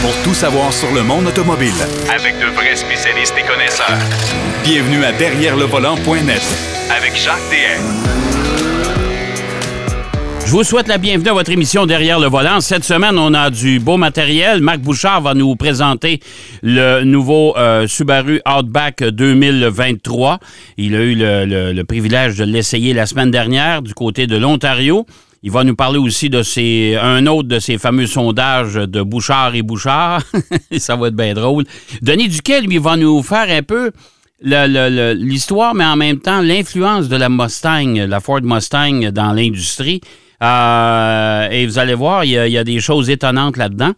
pour tout savoir sur le monde automobile. Avec de vrais spécialistes et connaisseurs. Bienvenue à Derrière le volant.net Avec Jacques DM. Je vous souhaite la bienvenue à votre émission Derrière le volant. Cette semaine, on a du beau matériel. Marc Bouchard va nous présenter le nouveau euh, Subaru Outback 2023. Il a eu le, le privilège de l'essayer la semaine dernière du côté de l'Ontario. Il va nous parler aussi de un autre de ces fameux sondages de Bouchard et Bouchard. Ça va être bien drôle. Denis Duquet, lui, va nous faire un peu l'histoire, mais en même temps l'influence de la Mustang, la Ford Mustang dans l'industrie. Euh, et vous allez voir, il y, a, des choses étonnantes là-dedans.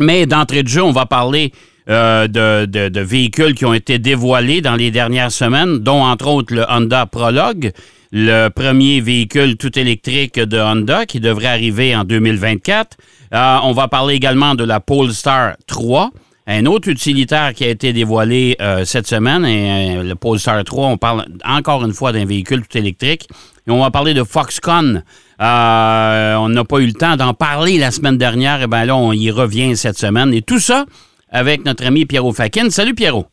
Mais d'entrée de jeu, on va parler euh, de, véhicules qui ont été dévoilés dans les dernières semaines, dont entre autres le Honda Prologue le premier véhicule tout électrique de Honda qui devrait arriver en 2024. Euh, on va parler également de la Polestar 3, un autre utilitaire qui a été dévoilé euh, cette semaine. Et, euh, le Polestar 3, on parle encore une fois d'un véhicule tout électrique. Et on va parler de Foxconn. on n'a pas eu le temps d'en parler la semaine dernière. Et bien là, on y revient cette semaine. Et tout ça avec notre ami Pierrot Fakin. Salut Pierrot.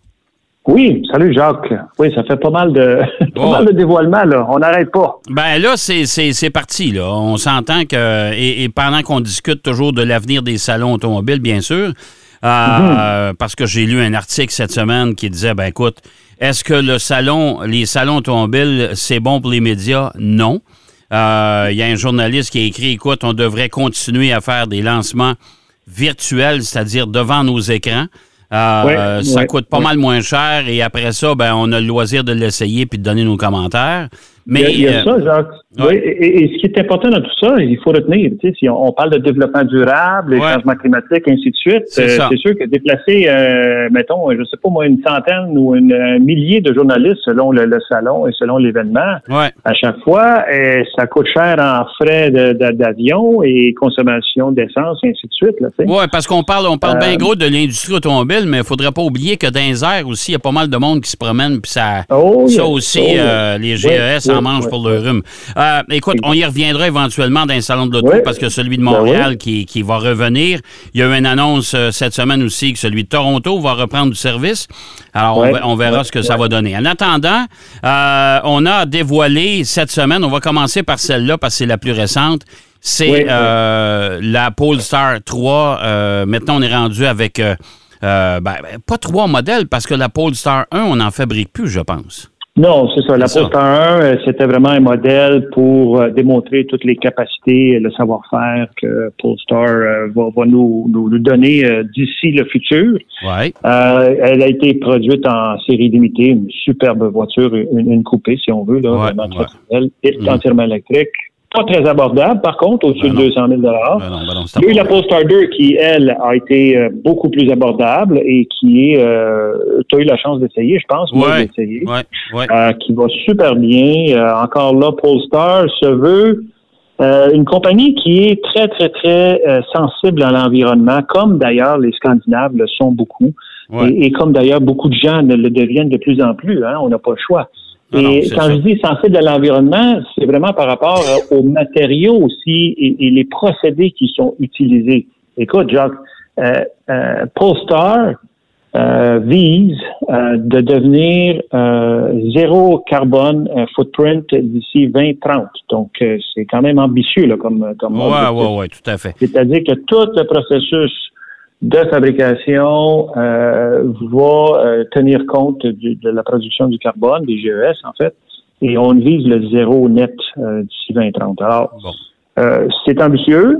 Oui, salut Jacques. Oui, ça fait pas mal de, pas mal de dévoilements, là. On n'arrête pas. Ben là, c'est parti, là. On s'entend que, et, pendant qu'on discute toujours de l'avenir des salons automobiles, bien sûr, euh, mhm. parce que j'ai lu un article cette semaine qui disait, ben écoute, est-ce que le salon, les salons automobiles, c'est bon pour les médias? Non. Euh, il y a un journaliste qui a écrit, écoute, on devrait continuer à faire des lancements virtuels, c'est-à-dire devant nos écrans. Euh, ça coûte pas mal moins cher et après ça, ben, on a le loisir de l'essayer puis de donner nos commentaires. Mais, il y a, ça, Jacques. Oui, et, ce qui est important dans tout ça, il faut retenir, tu sais, si on, parle de développement durable, les changements climatiques, ainsi de suite, c'est euh, sûr que déplacer, euh, mettons, je sais pas moi, une centaine ou une, un millier de journalistes selon le, salon et selon l'événement, à chaque fois, euh, ça coûte cher en frais d'avion et consommation d'essence, ainsi de suite. Oui, parce qu'on parle, on parle bien gros de l'industrie automobile, mais il faudrait pas oublier que dans les airs aussi, il y a pas mal de monde qui se promène, puis ça, oh, ça aussi, oh, les GES en mangent pour le rhume. Euh, écoute, on y reviendra éventuellement dans un salon de l'auto parce que celui de ben Montréal qui, va revenir. Il y a eu une annonce euh, cette semaine aussi que celui de Toronto va reprendre du service. Alors, on, verra ce que ça va donner. En attendant, euh, on a dévoilé cette semaine, on va commencer par celle-là parce que c'est la plus récente. C'est la Polestar 3. maintenant, on est rendu avec, ben, ben, pas trois modèles parce que la Polestar 1, on n'en fabrique plus, je pense. Non, c'est ça. La Polestar 1, euh, c'était vraiment un modèle pour euh, démontrer toutes les capacités et le savoir-faire que Polestar euh, va, nous, nous, donner d'ici le futur. Ouais. elle a été produite en série limitée, une superbe voiture, une, coupée si on veut, là, vraiment ouais. Mm. entièrement électrique pas très abordable, par contre, au-dessus de 200 000 ben ben Il y a eu la Polestar 2 qui, elle, a été euh, beaucoup plus abordable et qui est, euh, tu as eu la chance d'essayer, je pense, moi, d'essayer, euh, qui va super bien. Encore là, Polestar se veut une compagnie qui est très, très, très sensible à l'environnement, comme d'ailleurs les Scandinaves le sont beaucoup, et, et, comme d'ailleurs beaucoup de gens le deviennent de plus en plus. Hein, on n'a pas le choix et quand je dis sensible à l'environnement, c'est vraiment par rapport euh, aux matériaux aussi et, les procédés qui sont utilisés. Écoute, Jacques, euh, euh, Polestar euh, vise euh, de devenir zéro carbone footprint d'ici 2030. Donc, c'est quand même ambitieux là, comme comme. Ouais, ouais, ouais, tout à fait. C'est-à-dire que tout le processus de fabrication euh, va euh, tenir compte de la production du carbone, des GES en fait, et on vise le zéro net euh, d'ici 2030. Alors, c'est ambitieux.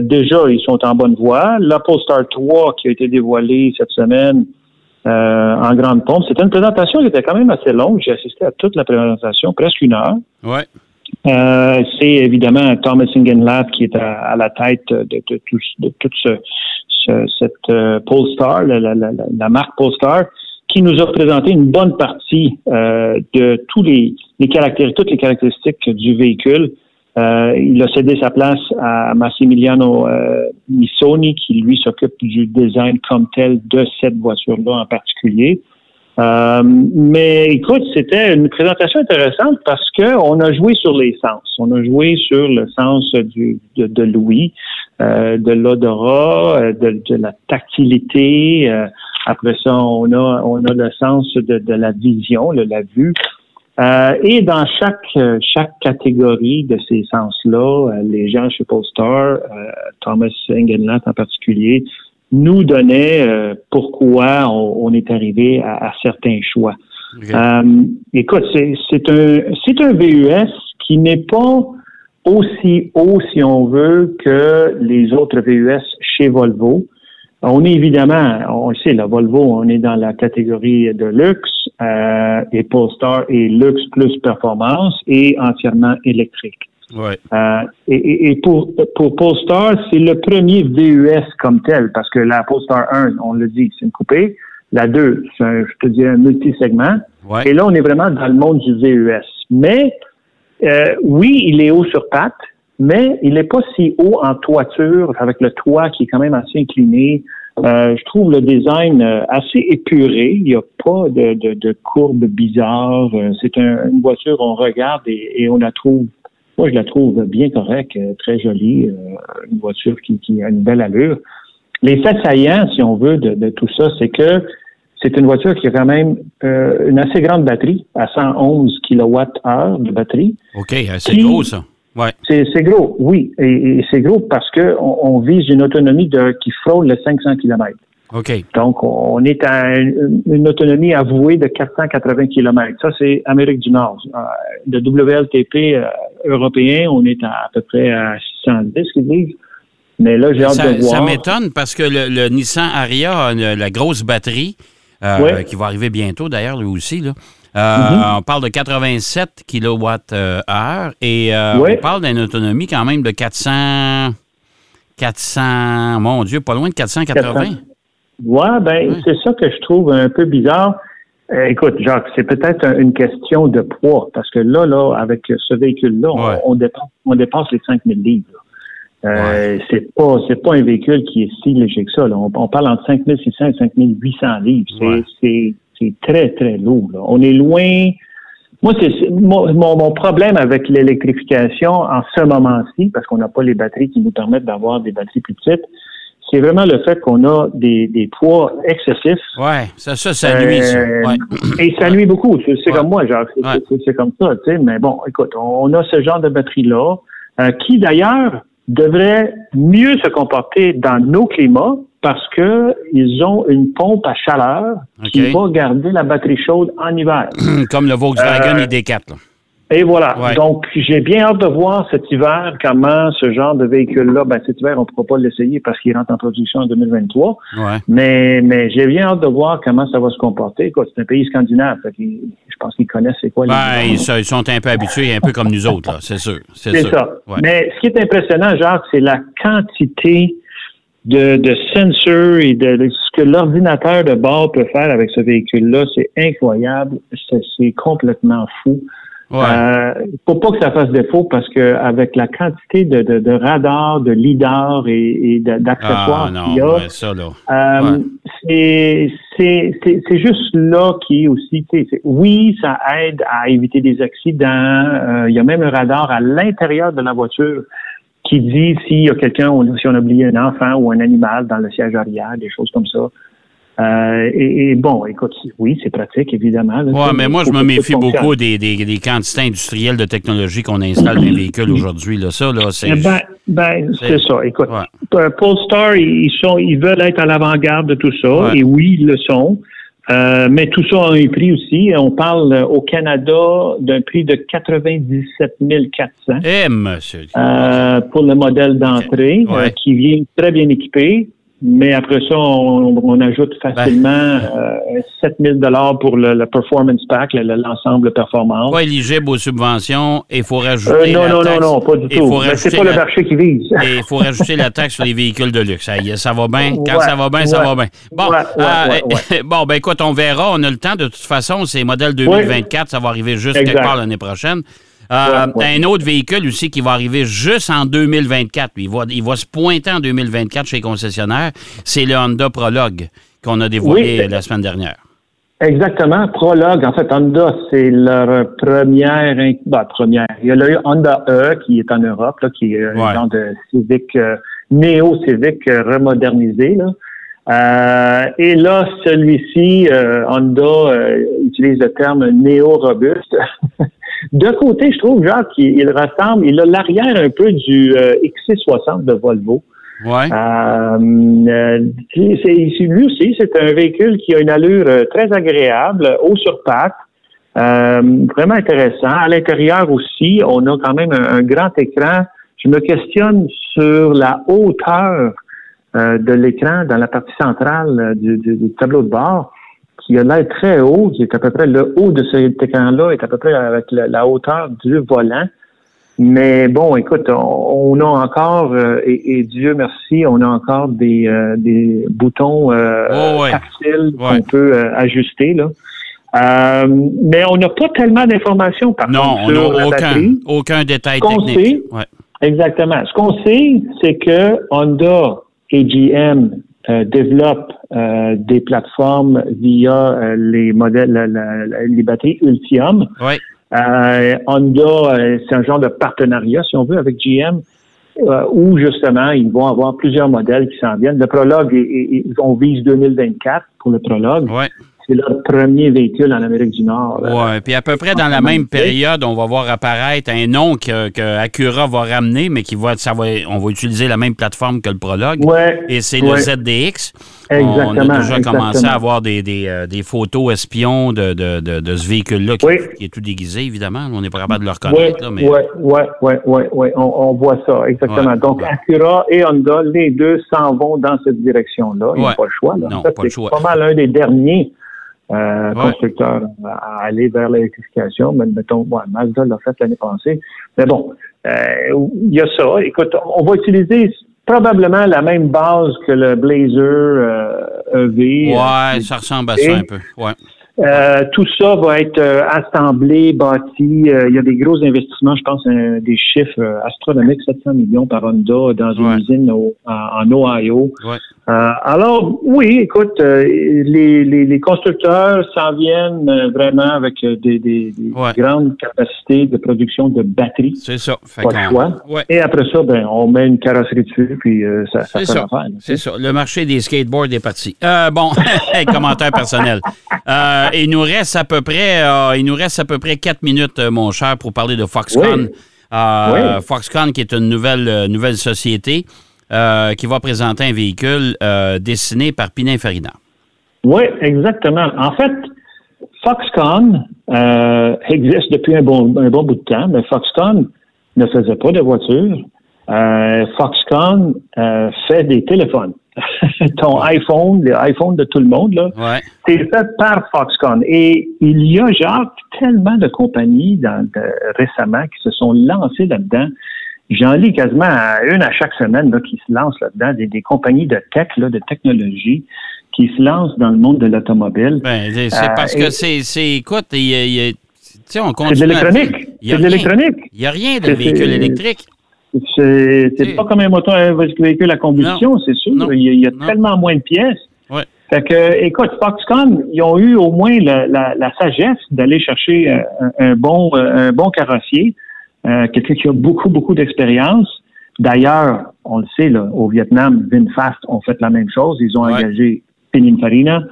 déjà, ils sont en bonne voie. La Polestar 3 qui a été dévoilée cette semaine en grande pompe, c'était une présentation qui était quand même assez longue. J'ai assisté à toute la présentation, presque une heure. Ouais. c'est évidemment Thomas Ingenlath qui est à, la tête de, de tout ce, cette euh, Polestar, la, la, la, marque Polestar, qui nous a présenté une bonne partie euh, de tous les, les caractéristiques, toutes les caractéristiques du véhicule. Euh, il a cédé sa place à Massimiliano euh, Missoni, qui lui s'occupe du design comme tel de cette voiture-là en particulier. Euh, mais écoute, c'était une présentation intéressante parce que on a joué sur les sens. On a joué sur le sens du, de, de l'ouïe, euh, de l'odorat, euh, de, de, la tactilité. Euh, après ça, on a on a le sens de, de la vision, le, la vue. Euh, et dans chaque chaque catégorie de ces sens-là, les gens chez Polestar, Thomas Engenlath en particulier, nous donnait euh, pourquoi on, est arrivé à, certains choix. Euh, écoute, c'est un c'est un VUS qui n'est pas aussi haut, si on veut, que les autres VUS chez Volvo. On est évidemment, on le sait, la Volvo, on est dans la catégorie de luxe euh, et Polestar est luxe plus performance et entièrement électrique. Ouais. Euh, et, et, pour, pour Polestar, c'est le premier VUS comme tel, parce que la Polestar 1, on le dit, c'est une coupée. La 2, c'est un, je te dis, un multisegment. Ouais. Et là, on est vraiment dans le monde du VUS. Mais euh, oui, il est haut sur pattes, mais il n'est pas si haut en toiture, avec le toit qui est quand même assez incliné. Euh, je trouve le design euh, assez épuré. Il n'y a pas de, de, de courbes bizarres. C'est un, une voiture, on regarde et, et on la trouve moi, je la trouve bien correcte, euh, très jolie, euh, une voiture qui, a une belle allure. Les faits saillants, si on veut, de, tout ça, c'est que c'est une voiture qui a quand même euh, une assez grande batterie, à 111 kWh de batterie. OK, c'est gros, ça. Ouais. C'est gros, oui. Et, c'est gros parce qu'on on vise une autonomie de, qui frôle les 500 km. Donc, on est à une, autonomie avouée de 480 km. Ça, c'est Amérique du Nord. Le WLTP euh, européen, on est à, à peu près à 610, qu'ils disent. Mais là, j'ai hâte de voir. Ça m'étonne parce que le, Nissan Aria a la grosse batterie, euh, qui va arriver bientôt d'ailleurs, lui aussi. Là. Euh, mm-hmm. On parle de 87 kWh et on parle d'une autonomie quand même de 400, 400, mon Dieu, pas loin de 480. Ouais, ben, c'est ça que je trouve un peu bizarre. Euh, écoute, Jacques, c'est peut-être une question de poids, parce que là, là, avec ce véhicule-là, on, dépasse, on dépasse les 5000 livres. Euh, C'est pas, c'est pas un véhicule qui est si léger que ça. On, parle entre 5600 et 5800 livres. C'est, c'est, très, très lourd. On est loin. Moi, c'est mon, mon, problème avec l'électrification en ce moment-ci, parce qu'on n'a pas les batteries qui nous permettent d'avoir des batteries plus petites, c'est vraiment le fait qu'on a des, des poids excessifs. Oui, ça, ça, ça nuit, ça. Euh, et ça nuit beaucoup. C'est comme moi, genre, c'est comme ça, tu sais. Mais bon, écoute, on a ce genre de batterie-là, euh, qui d'ailleurs devrait mieux se comporter dans nos climats parce que ils ont une pompe à chaleur qui va garder la batterie chaude en hiver. Comme le Volkswagen euh, ID4. Et voilà. Donc, j'ai bien hâte de voir cet hiver comment ce genre de véhicule-là, ben cet hiver, on ne pourra pas l'essayer parce qu'il rentre en production en 2023. Ouais. Mais, mais j'ai bien hâte de voir comment ça va se comporter. C'est un pays scandinave. je pense qu'ils connaissent c'est quoi les ben, ils, ils, sont un peu habitués, un peu comme nous autres, c'est sûr. C'est ça. Mais ce qui est impressionnant, Jacques, c'est la quantité de, de sensors et de, ce que l'ordinateur de bord peut faire avec ce véhicule-là. C'est incroyable. C'est complètement fou. Ouais. Euh, faut pas que ça fasse défaut parce que avec la quantité de, de, de radars, de lidars et, d'accessoires ah, qu'il y a. Euh, c'est c'est juste là qui est aussi, oui, ça aide à éviter des accidents. Euh, il y a même un radar à l'intérieur de la voiture qui dit s'il y a quelqu'un, si on a oublié un enfant ou un animal dans le siège arrière, des choses comme ça. Euh, et, bon, écoute, oui, c'est pratique, évidemment. Oui, mais moi, je me méfie beaucoup des, des, des, quantités industrielles de technologie qu'on installe dans les véhicules aujourd'hui. Là. Ça, là, c'est... Eh ben, ben c'est ça. Écoute, Polestar, ils, sont, ils veulent être à l'avant-garde de tout ça, et oui, ils le sont. Euh, mais tout ça a un prix aussi. On parle euh, au Canada d'un prix de 97 400 eh, monsieur. Euh, pour le modèle d'entrée, euh, qui vient très bien équipé. Mais après ça, on, ajoute facilement euh, 7000 dollars pour le, performance pack, l'ensemble performance. Pas éligible aux subventions et il faut rajouter euh, non, non, non, non, pas du tout. c'est pas le marché qui vise. et il faut rajouter la taxe sur les véhicules de luxe. Ça, va bien. Quand ça va bien, ça va bien. Bon, euh, bon, ben écoute, on verra. On a le temps. De toute façon, c'est modèle 2024. Ça va arriver juste quelque part l'année prochaine. Euh, un autre véhicule aussi qui va arriver juste en 2024. Il va, il va se pointer en 2024 chez les concessionnaires. C'est le Honda Prologue qu'on a dévoilé la semaine dernière. Exactement. Prologue, en fait, Honda, c'est leur première, bah, première. Il y a le Honda E qui est en Europe, là, qui est un genre de Civic, euh, néo-Civic euh, remodernisé. Là. Euh, et là, celui-ci, euh, Honda utilise le terme néo-robuste. De côté, je trouve, Jacques, il, il ressemble, il a l'arrière un peu du XC60 de Volvo. Ouais. Euh, c'est, lui aussi, c'est un véhicule qui a une allure euh, très agréable, haut sur pattes, euh, vraiment intéressant. À l'intérieur aussi, on a quand même un, grand écran. Je me questionne sur la hauteur euh, de l'écran dans la partie centrale du, tableau de bord, qui a l'air très haut, qui est à peu près le haut de cet écran-là est à peu près avec la hauteur du volant. Mais bon, écoute, on, a encore, euh, et, Dieu merci, on a encore des, euh, des boutons euh, oh, tactiles qu'on peut ajuster. Là. mais on n'a pas tellement d'informations par non, contre sur on aucun, aucun détail technique. Sait, Exactement. Ce qu'on sait, c'est que Honda et GM développent des plateformes via les modèles, les batteries Ultium. Oui. Euh, Honda, euh, c'est un genre de partenariat, si on veut, avec GM, euh, où justement, ils vont avoir plusieurs modèles qui s'en viennent. Le prologue, on vise 2024 pour le prologue. Ouais c'est leur premier véhicule en Amérique du Nord. Oui, puis à peu près dans la même période, on va voir apparaître un nom que, que Acura va ramener, mais qui va, ça va, on va utiliser la même plateforme que le Prologue. Ouais, et c'est le ZDX. Exactement. On a déjà commencé à avoir des, des, euh, des photos espions de, de, de, ce véhicule-là qui, qui, est tout déguisé, évidemment. On n'est pas capable de le reconnaître. Oui, oui, oui, oui, ouais, on, on, voit ça, exactement. Donc, Acura et Honda, les deux s'en vont dans cette direction-là. Il n'y a pas le choix. Là. Non, pas le choix. C'est pas mal un des derniers euh, constructeur à aller vers l'électrification. Mais mettons, ouais, Mazda l'a fait l'année passée. Mais bon, euh, il y a ça. Écoute, on va utiliser probablement la même base que le Blazer EV. Euh, e ouais, ça ressemble à ça un peu. Ouais. Euh, tout ça va être euh, assemblé, bâti. Euh, il y a des gros investissements, je pense, des chiffres astronomiques, 700 millions par Honda dans une usine en, Ohio. alors, oui, écoute, les, les, constructeurs s'en viennent vraiment avec des, des, grandes capacités de production de batteries. C'est ça. Pas de choix. Et après ça, ben, on met une carrosserie dessus, puis ça, ça fait ça. C'est ça. Le marché des skateboards est parti. bon, commentaire personnel. Euh, il nous reste à peu près, euh, il nous reste à peu près quatre minutes, euh, mon cher, pour parler de Foxconn. Foxconn, qui est une nouvelle, nouvelle société qui va présenter un véhicule dessiné par Pininfarina. Oui, exactement. En fait, Foxconn existe depuis un bon, un bon bout de temps, mais Foxconn ne faisait pas de voitures. Foxconn fait des téléphones. ton iPhone, l'iPhone de tout le monde, là, c'est fait par Foxconn. Et il y a, genre, tellement de compagnies dans, récemment qui se sont lancées là-dedans. J'en lis quasiment une à chaque semaine là, qui se lancent là-dedans, des, compagnies de tech, là, de technologie qui se lancent dans le monde de l'automobile. Ben, c'est parce euh, que c'est, écoute, il y a, on C'est de l'électronique. C'est de l'électronique. Il n'y a rien de véhicule électrique. C'est pas comme un moteur un véhicule à combustion, c'est sûr. Il y a, tellement moins de pièces. Ouais. Fait que, écoute, Foxconn, ils ont eu au moins la, la, sagesse d'aller chercher euh, un, bon euh, un bon carrossier, euh, quelqu'un qui a beaucoup, beaucoup d'expérience. D'ailleurs, on le sait, là, au Vietnam, VinFast ont fait la même chose. Ils ont engagé Pininfarina.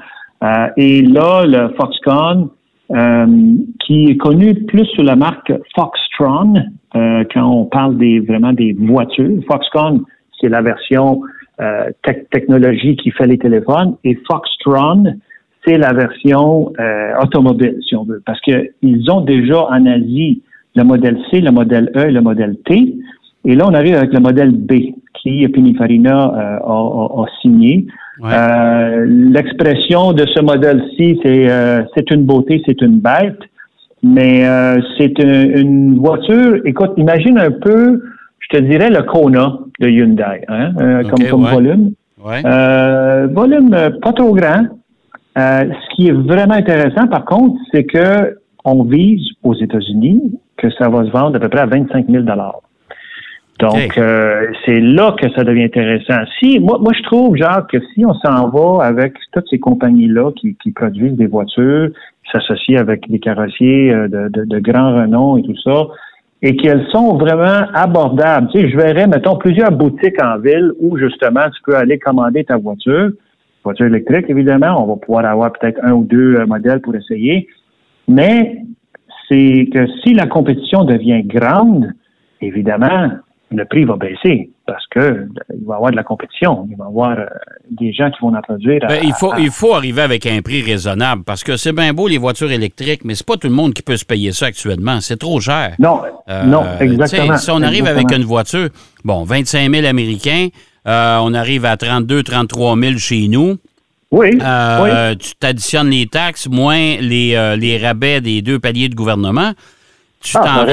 Euh, et là, le Foxconn, euh, qui est connu plus sous la marque Foxtron euh, quand on parle des vraiment des voitures. Foxconn, c'est la version euh, technologie qui fait les téléphones et Foxtron, c'est la version automobile, si on veut, parce que ils ont déjà en Asie le modèle C, le modèle E et le modèle T. Et là, on arrive avec le modèle B, qui Pininfarina a, signé. Euh, l'expression de ce modèle-ci, c'est euh, c'est une beauté, c'est une bête, mais euh, c'est une, voiture. Écoute, imagine un peu, je te dirais le Kona de Hyundai, hein, comme, comme volume. volume pas trop grand. ce qui est vraiment intéressant, par contre, c'est que on vise aux États-Unis que ça va se vendre à peu près à 25 000 Donc, euh, c'est là que ça devient intéressant. Si, moi, moi, je trouve, Jacques, que si on s'en va avec toutes ces compagnies-là qui, qui produisent des voitures, s'associent avec des carrossiers euh, de, de, de, grand renom et tout ça, et qu'elles sont vraiment abordables. Tu sais, je verrais, mettons, plusieurs boutiques en ville où, justement, tu peux aller commander ta voiture, voiture électrique, évidemment. On va pouvoir avoir peut-être un ou deux euh, modèles pour essayer. Mais c'est que si la compétition devient grande, évidemment, le prix va baisser parce que euh, il va y avoir de la compétition. Il va y avoir euh, des gens qui vont en produire. Ben, il, faut, il faut arriver avec un prix raisonnable parce que c'est bien beau les voitures électriques, mais c'est pas tout le monde qui peut se payer ça actuellement. C'est trop cher. Non, euh, non, exactement. Si on arrive avec une voiture, bon, 25 000 Américains, on arrive à 32 33 000 chez nous. Oui, Tu t'additionnes les taxes moins les, les rabais des deux paliers de gouvernement tu ah,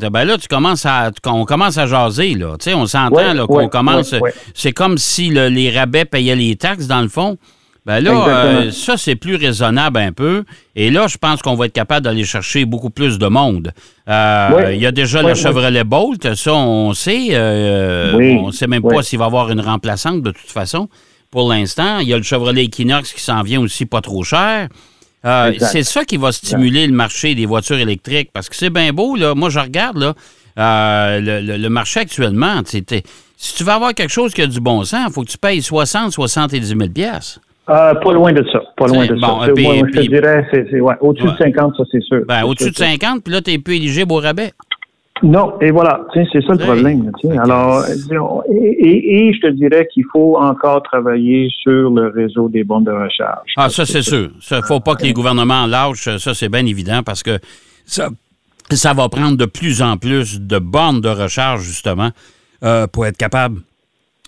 t'en ben là, tu commences à, on commence à jaser, là. Tu sais, on s'entend, qu'on commence. c'est comme si les rabais payaient les taxes, dans le fond. Ben là, euh, ça, c'est plus raisonnable un peu. Et là, je pense qu'on va être capable d'aller chercher beaucoup plus de monde. Euh, il y a déjà le Chevrolet Bolt, ça, on sait. Euh, on ne sait même pas s'il va y avoir une remplaçante, de toute façon, pour l'instant. Il y a le Chevrolet Equinox qui s'en vient aussi pas trop cher. Euh, c'est ça qui va stimuler le marché des voitures électriques parce que c'est bien beau. Là. Moi, je regarde là, euh, le, marché actuellement. Si tu veux avoir quelque chose qui a du bon sens, il faut que tu payes 60, 70 000 euh, pas loin de ça. Pas loin de ça. moi, je te dirais, c'est, ouais, au-dessus de 50, ça, c'est sûr. Ben, au-dessus de 50, puis là, tu n'es plus éligible au rabais. Non, et voilà, c'est ça le problème. Alors, et, je te dirais qu'il faut encore travailler sur le réseau des bornes de recharge. Ah, ça, c'est sûr. Il ne faut pas que les gouvernements lâchent, ça, c'est bien évident, parce que ça, ça va prendre de plus en plus de bornes de recharge, justement, euh, pour être capable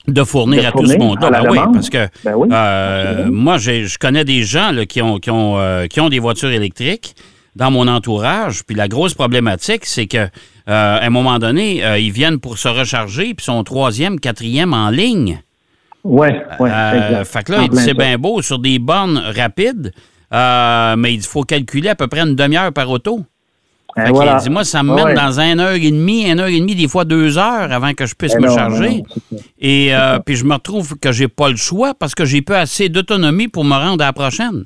de fournir à tout ce monde-là. Ben oui, parce que ben euh, moi, je connais des gens qui, ont, qui, ont, euh, qui ont des voitures électriques dans mon entourage. Puis la grosse problématique, c'est que euh, à un moment donné, euh, ils viennent pour se recharger, puis sont troisième, quatrième en ligne. Oui, oui. Euh, fait que là, c'est bien beau sur des bornes rapides, mais il faut calculer à peu près une demi-heure par auto. Fait voilà. dit, moi, ça me mène dans une heure et demie, une heure et demie, des fois deux heures avant que je puisse eh me charger. et puis je me retrouve que j'ai pas le choix parce que j'ai pas assez d'autonomie pour me rendre à la prochaine.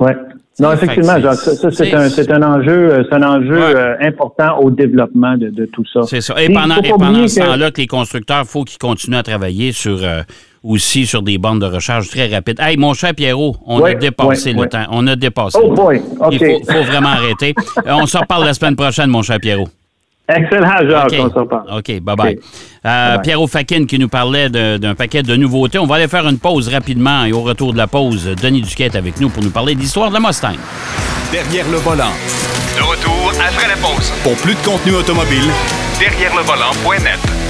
Oui. Non, effectivement, ça, c'est un, c'est un enjeu, euh, c'est un enjeu euh, important au développement de, de tout ça. C'est ça. Et, pendant, et pendant ce temps-là, que les constructeurs, il faut qu'ils continuent à travailler sur euh, aussi sur des bandes de recharge très rapides. Hey, mon cher Pierrot, on a dépassé le temps. On a dépassé. Oh boy, OK. Il faut, faut vraiment arrêter. on se reparle la semaine prochaine, mon cher Pierrot. Excellent, Jacques. On se reparle. OK, bye-bye. Euh, Pierrot Fakin qui nous parlait d'un paquet de nouveautés. On va aller faire une pause rapidement et au retour de la pause, Denis Duquette avec nous pour nous parler de l'histoire de la Mustang. Derrière le volant. De retour après la pause. Pour plus de contenu automobile, derrière le volant.net.